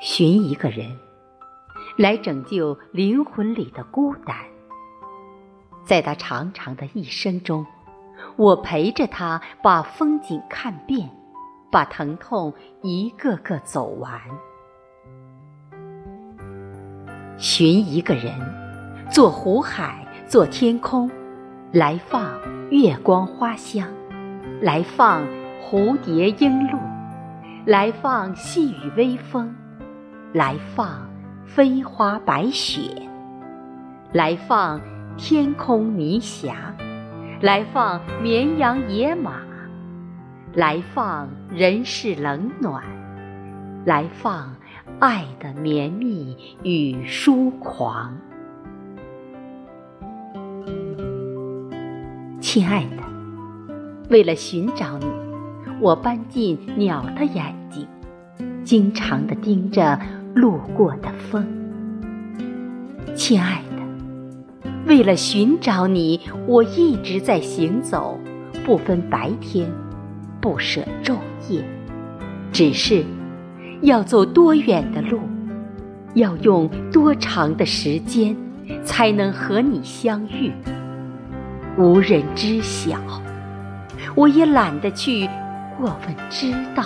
寻一个人，来拯救灵魂里的孤单。在他长长的一生中，我陪着他把风景看遍，把疼痛一个个走完。寻一个人，做湖海，做天空，来放月光花香，来放蝴蝶莺露，来放细雨微风。来放飞花白雪，来放天空迷霞，来放绵羊野马，来放人世冷暖，来放爱的绵密与疏狂。亲爱的，为了寻找你，我搬进鸟的眼睛，经常的盯着。路过的风，亲爱的，为了寻找你，我一直在行走，不分白天，不舍昼夜，只是要走多远的路，要用多长的时间，才能和你相遇，无人知晓，我也懒得去过问知道。